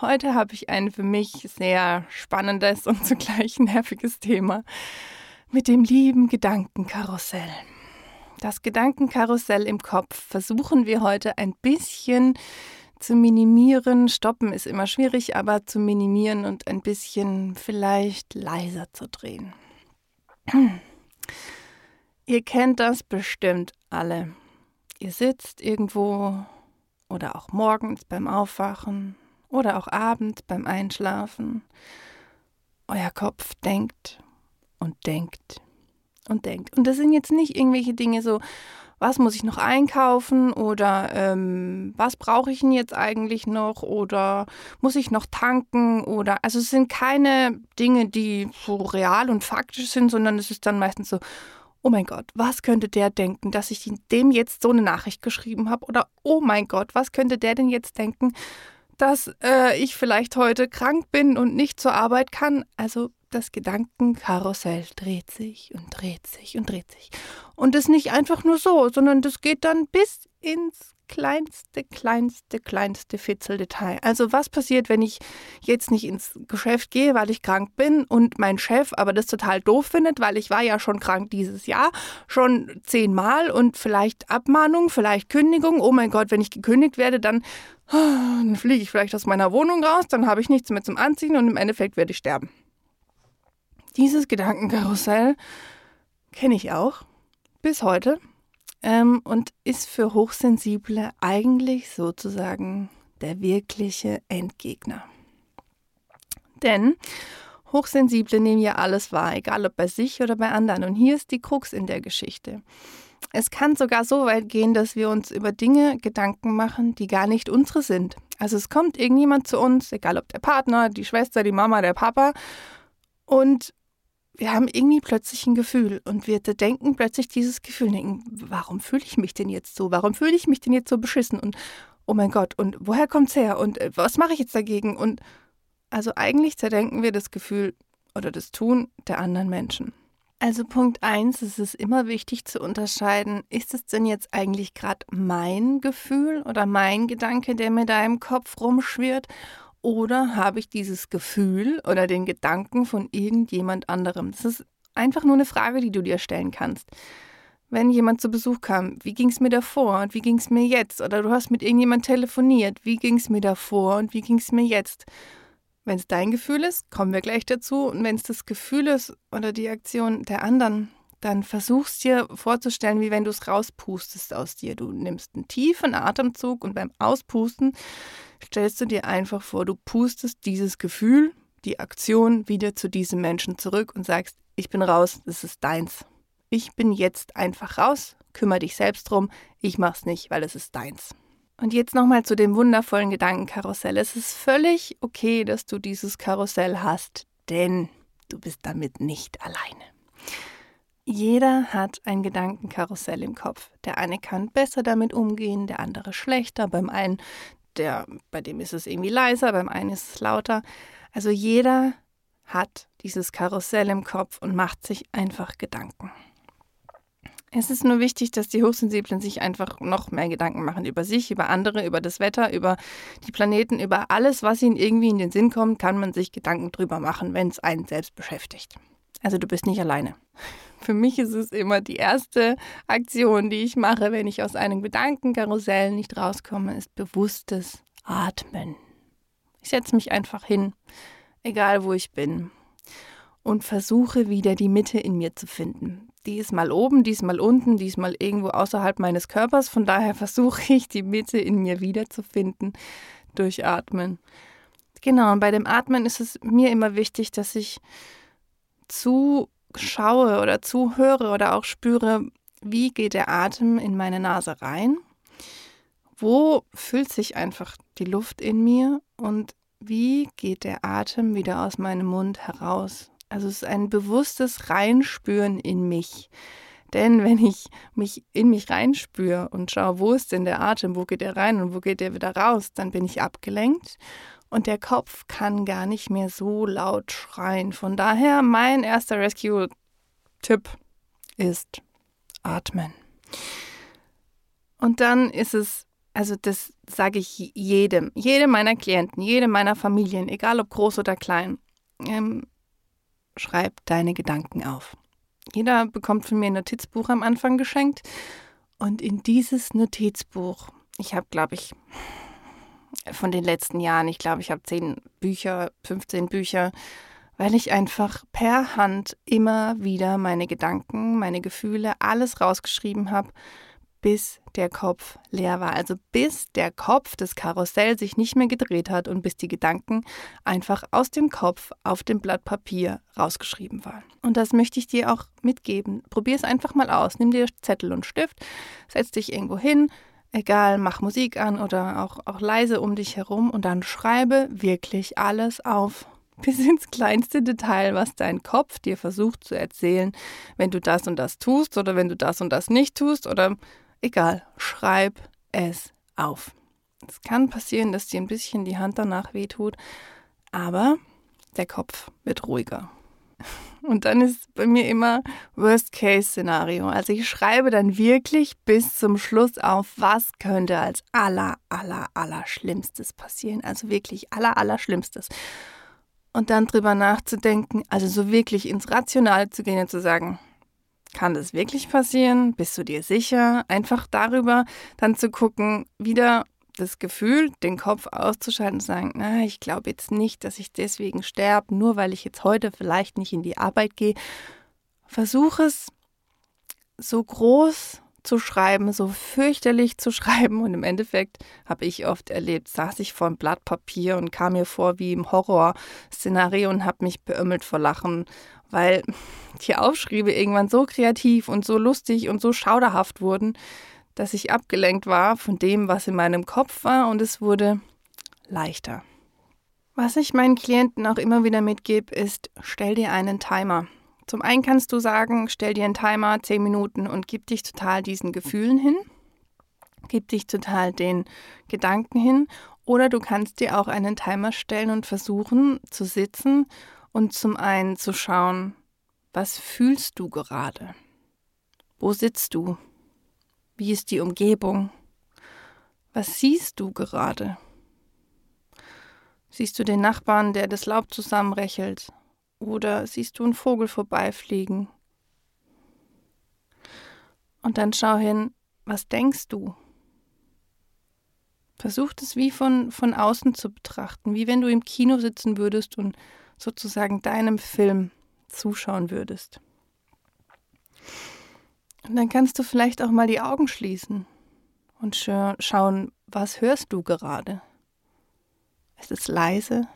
Heute habe ich ein für mich sehr spannendes und zugleich nerviges Thema mit dem lieben Gedankenkarussell. Das Gedankenkarussell im Kopf versuchen wir heute ein bisschen zu minimieren. Stoppen ist immer schwierig, aber zu minimieren und ein bisschen vielleicht leiser zu drehen. Ihr kennt das bestimmt alle. Ihr sitzt irgendwo oder auch morgens beim Aufwachen oder auch abends beim Einschlafen. Euer Kopf denkt und denkt und denkt. Und das sind jetzt nicht irgendwelche Dinge so, was muss ich noch einkaufen oder ähm, was brauche ich denn jetzt eigentlich noch oder muss ich noch tanken oder also es sind keine Dinge, die so real und faktisch sind, sondern es ist dann meistens so, oh mein Gott, was könnte der denken, dass ich dem jetzt so eine Nachricht geschrieben habe oder oh mein Gott, was könnte der denn jetzt denken, dass äh, ich vielleicht heute krank bin und nicht zur Arbeit kann. Also das Gedankenkarussell dreht sich und dreht sich und dreht sich. Und das nicht einfach nur so, sondern das geht dann bis ins kleinste, kleinste, kleinste Fitzeldetail. Also was passiert, wenn ich jetzt nicht ins Geschäft gehe, weil ich krank bin und mein Chef aber das total doof findet, weil ich war ja schon krank dieses Jahr, schon zehnmal und vielleicht Abmahnung, vielleicht Kündigung. Oh mein Gott, wenn ich gekündigt werde, dann, dann fliege ich vielleicht aus meiner Wohnung raus, dann habe ich nichts mehr zum Anziehen und im Endeffekt werde ich sterben. Dieses Gedankenkarussell kenne ich auch bis heute ähm, und ist für Hochsensible eigentlich sozusagen der wirkliche Endgegner. Denn Hochsensible nehmen ja alles wahr, egal ob bei sich oder bei anderen. Und hier ist die Krux in der Geschichte. Es kann sogar so weit gehen, dass wir uns über Dinge Gedanken machen, die gar nicht unsere sind. Also es kommt irgendjemand zu uns, egal ob der Partner, die Schwester, die Mama, der Papa, und wir haben irgendwie plötzlich ein Gefühl und wir denken plötzlich dieses Gefühl, denken, warum fühle ich mich denn jetzt so? Warum fühle ich mich denn jetzt so beschissen? Und oh mein Gott, und woher kommt's her? Und äh, was mache ich jetzt dagegen? Und also eigentlich zerdenken wir das Gefühl oder das Tun der anderen Menschen. Also Punkt eins, es ist immer wichtig zu unterscheiden, ist es denn jetzt eigentlich gerade mein Gefühl oder mein Gedanke, der mir da im Kopf rumschwirrt? Oder habe ich dieses Gefühl oder den Gedanken von irgendjemand anderem? Das ist einfach nur eine Frage, die du dir stellen kannst. Wenn jemand zu Besuch kam, wie ging es mir davor und wie ging es mir jetzt? Oder du hast mit irgendjemand telefoniert, wie ging es mir davor und wie ging es mir jetzt? Wenn es dein Gefühl ist, kommen wir gleich dazu. Und wenn es das Gefühl ist oder die Aktion der anderen, dann versuchst dir vorzustellen, wie wenn du es rauspustest aus dir. Du nimmst einen tiefen Atemzug und beim Auspusten stellst du dir einfach vor, du pustest dieses Gefühl, die Aktion wieder zu diesem Menschen zurück und sagst, ich bin raus, das ist deins. Ich bin jetzt einfach raus, kümmere dich selbst drum, ich mach's nicht, weil es ist deins. Und jetzt nochmal zu dem wundervollen Gedankenkarussell. Es ist völlig okay, dass du dieses Karussell hast, denn du bist damit nicht alleine. Jeder hat ein Gedankenkarussell im Kopf. Der eine kann besser damit umgehen, der andere schlechter. Beim einen der, bei dem ist es irgendwie leiser, beim einen ist es lauter. Also jeder hat dieses Karussell im Kopf und macht sich einfach Gedanken. Es ist nur wichtig, dass die Hochsensiblen sich einfach noch mehr Gedanken machen über sich, über andere, über das Wetter, über die Planeten, über alles, was ihnen irgendwie in den Sinn kommt, kann man sich Gedanken drüber machen, wenn es einen selbst beschäftigt. Also du bist nicht alleine. Für mich ist es immer die erste Aktion, die ich mache, wenn ich aus einem Gedankenkarussell nicht rauskomme, ist bewusstes Atmen. Ich setze mich einfach hin, egal wo ich bin, und versuche wieder die Mitte in mir zu finden. Die ist mal oben, die ist mal unten, die ist mal irgendwo außerhalb meines Körpers. Von daher versuche ich, die Mitte in mir wiederzufinden durch Atmen. Genau, und bei dem Atmen ist es mir immer wichtig, dass ich zuschaue oder zuhöre oder auch spüre, wie geht der Atem in meine Nase rein? Wo füllt sich einfach die Luft in mir und wie geht der Atem wieder aus meinem Mund heraus. Also es ist ein bewusstes Reinspüren in mich. Denn wenn ich mich in mich reinspüre und schaue, wo ist denn der Atem, wo geht er rein und wo geht er wieder raus, dann bin ich abgelenkt und der Kopf kann gar nicht mehr so laut schreien. Von daher mein erster Rescue-Tipp ist atmen. Und dann ist es, also das sage ich jedem, jedem meiner Klienten, jedem meiner Familien, egal ob groß oder klein, ähm, schreib deine Gedanken auf. Jeder bekommt von mir ein Notizbuch am Anfang geschenkt. Und in dieses Notizbuch, ich habe, glaube ich, von den letzten Jahren, ich glaube, ich habe zehn Bücher, 15 Bücher, weil ich einfach per Hand immer wieder meine Gedanken, meine Gefühle, alles rausgeschrieben habe bis der Kopf leer war. Also bis der Kopf des Karussell sich nicht mehr gedreht hat und bis die Gedanken einfach aus dem Kopf auf dem Blatt Papier rausgeschrieben waren. Und das möchte ich dir auch mitgeben. Probier es einfach mal aus. Nimm dir Zettel und Stift, setz dich irgendwo hin, egal, mach Musik an oder auch, auch leise um dich herum und dann schreibe wirklich alles auf bis ins kleinste Detail, was dein Kopf dir versucht zu erzählen, wenn du das und das tust oder wenn du das und das nicht tust oder Egal, schreib es auf. Es kann passieren, dass dir ein bisschen die Hand danach wehtut, aber der Kopf wird ruhiger. Und dann ist bei mir immer Worst-Case-Szenario. Also ich schreibe dann wirklich bis zum Schluss auf, was könnte als aller, aller, aller Schlimmstes passieren. Also wirklich aller, aller Schlimmstes. Und dann drüber nachzudenken, also so wirklich ins Rationale zu gehen und zu sagen, kann das wirklich passieren? Bist du dir sicher? Einfach darüber dann zu gucken, wieder das Gefühl, den Kopf auszuschalten und sagen, na, ich glaube jetzt nicht, dass ich deswegen sterbe, nur weil ich jetzt heute vielleicht nicht in die Arbeit gehe. Versuch es so groß zu schreiben, so fürchterlich zu schreiben. Und im Endeffekt habe ich oft erlebt, saß ich vor einem Blatt Papier und kam mir vor wie im Horrorszenario und habe mich beömmelt vor Lachen weil die Aufschriebe irgendwann so kreativ und so lustig und so schauderhaft wurden, dass ich abgelenkt war von dem, was in meinem Kopf war und es wurde leichter. Was ich meinen Klienten auch immer wieder mitgebe, ist, stell dir einen Timer. Zum einen kannst du sagen, stell dir einen Timer, 10 Minuten und gib dich total diesen Gefühlen hin, gib dich total den Gedanken hin. Oder du kannst dir auch einen Timer stellen und versuchen zu sitzen und zum einen zu schauen, was fühlst du gerade? Wo sitzt du? Wie ist die Umgebung? Was siehst du gerade? Siehst du den Nachbarn, der das Laub zusammenrechelt? Oder siehst du einen Vogel vorbeifliegen? Und dann schau hin, was denkst du? Versuch es wie von, von außen zu betrachten, wie wenn du im Kino sitzen würdest und sozusagen deinem Film zuschauen würdest. Und dann kannst du vielleicht auch mal die Augen schließen und schauen, was hörst du gerade? Ist es leise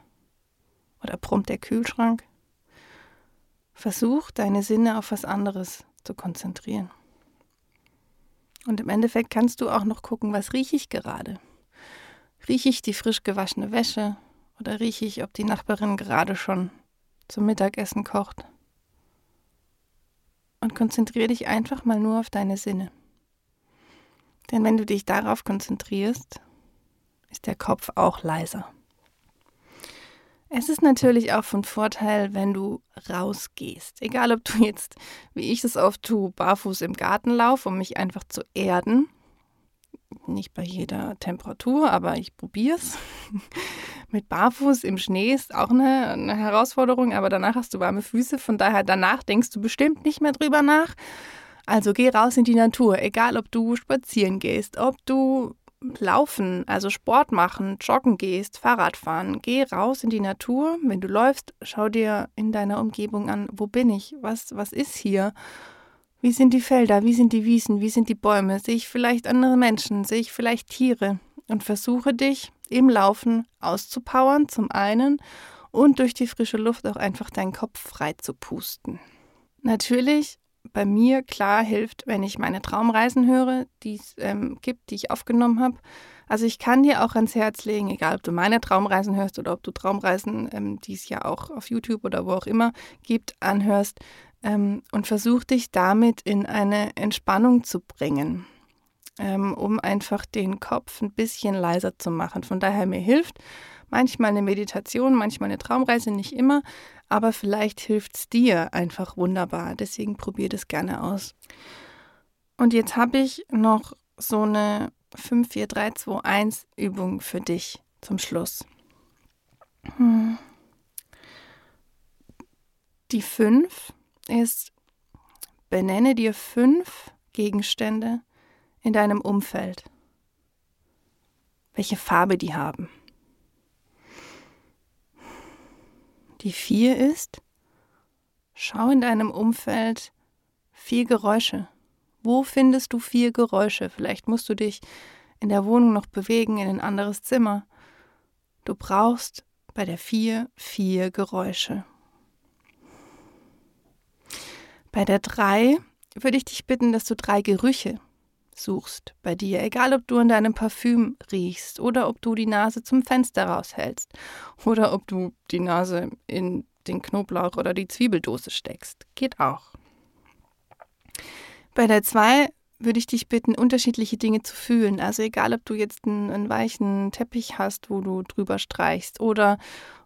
oder brummt der Kühlschrank? Versuch deine Sinne auf was anderes zu konzentrieren. Und im Endeffekt kannst du auch noch gucken, was rieche ich gerade? Rieche ich die frisch gewaschene Wäsche? Oder rieche ich, ob die Nachbarin gerade schon zum Mittagessen kocht? Und konzentriere dich einfach mal nur auf deine Sinne. Denn wenn du dich darauf konzentrierst, ist der Kopf auch leiser. Es ist natürlich auch von Vorteil, wenn du rausgehst. Egal, ob du jetzt, wie ich es oft tue, barfuß im Garten lauf, um mich einfach zu erden nicht bei jeder Temperatur, aber ich probiere es. Mit Barfuß im Schnee ist auch eine, eine, Herausforderung, aber danach hast du warme Füße, von daher danach denkst du bestimmt nicht mehr drüber nach. Also geh raus in die Natur, egal ob du spazieren gehst, ob du laufen, also Sport machen, joggen gehst, Fahrrad fahren, geh raus in die Natur. Wenn du läufst, schau dir in deiner Umgebung an, wo bin ich, was, was ist hier wie sind die Felder? Wie sind die Wiesen? Wie sind die Bäume? Sehe ich vielleicht andere Menschen? Sehe ich vielleicht Tiere? Und versuche dich im Laufen auszupowern, zum einen, und durch die frische Luft auch einfach deinen Kopf frei zu pusten. Natürlich bei mir klar hilft, wenn ich meine Traumreisen höre, die es ähm, gibt, die ich aufgenommen habe. Also ich kann dir auch ans Herz legen, egal ob du meine Traumreisen hörst oder ob du Traumreisen, ähm, die es ja auch auf YouTube oder wo auch immer gibt, anhörst ähm, und versuch dich damit in eine Entspannung zu bringen, ähm, um einfach den Kopf ein bisschen leiser zu machen. Von daher mir hilft manchmal eine Meditation, manchmal eine Traumreise, nicht immer, aber vielleicht hilft es dir einfach wunderbar. Deswegen probier das gerne aus. Und jetzt habe ich noch so eine 5, 4, 3, 2, 1 Übung für dich zum Schluss. Hm. Die 5 ist, benenne dir fünf Gegenstände in deinem Umfeld. Welche Farbe die haben. Die 4 ist, schau in deinem Umfeld vier Geräusche. Wo findest du vier Geräusche? Vielleicht musst du dich in der Wohnung noch bewegen, in ein anderes Zimmer. Du brauchst bei der vier vier Geräusche. Bei der drei würde ich dich bitten, dass du drei Gerüche suchst bei dir, egal ob du in deinem Parfüm riechst oder ob du die Nase zum Fenster raushältst oder ob du die Nase in den Knoblauch oder die Zwiebeldose steckst. Geht auch. Bei der 2 würde ich dich bitten, unterschiedliche Dinge zu fühlen. Also egal, ob du jetzt einen, einen weichen Teppich hast, wo du drüber streichst oder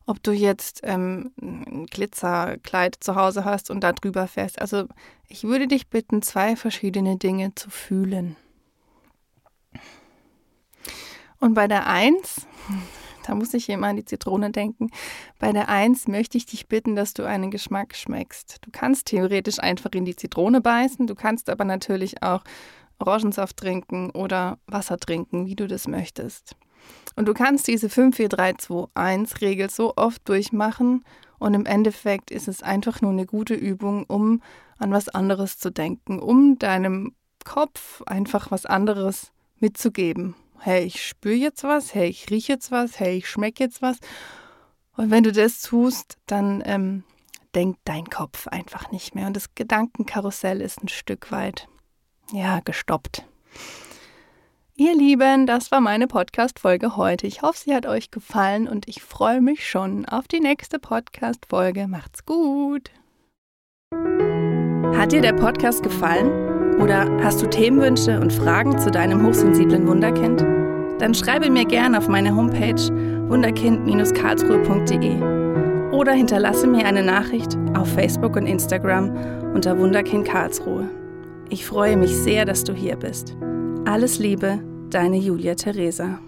ob du jetzt ähm, ein Glitzerkleid zu Hause hast und da drüber fährst. Also ich würde dich bitten, zwei verschiedene Dinge zu fühlen. Und bei der 1 da muss ich immer an die Zitrone denken. Bei der Eins möchte ich dich bitten, dass du einen Geschmack schmeckst. Du kannst theoretisch einfach in die Zitrone beißen, du kannst aber natürlich auch Orangensaft trinken oder Wasser trinken, wie du das möchtest. Und du kannst diese 5, 4, 3, 2, 1 Regel so oft durchmachen und im Endeffekt ist es einfach nur eine gute Übung, um an was anderes zu denken, um deinem Kopf einfach was anderes mitzugeben hey, ich spüre jetzt was, hey, ich rieche jetzt was, hey, ich schmecke jetzt was. Und wenn du das tust, dann ähm, denkt dein Kopf einfach nicht mehr. Und das Gedankenkarussell ist ein Stück weit, ja, gestoppt. Ihr Lieben, das war meine Podcast-Folge heute. Ich hoffe, sie hat euch gefallen und ich freue mich schon auf die nächste Podcast-Folge. Macht's gut! Hat dir der Podcast gefallen? Oder hast du Themenwünsche und Fragen zu deinem hochsensiblen Wunderkind? Dann schreibe mir gerne auf meine Homepage wunderkind-karlsruhe.de oder hinterlasse mir eine Nachricht auf Facebook und Instagram unter Wunderkind Karlsruhe. Ich freue mich sehr, dass du hier bist. Alles Liebe, deine Julia Theresa.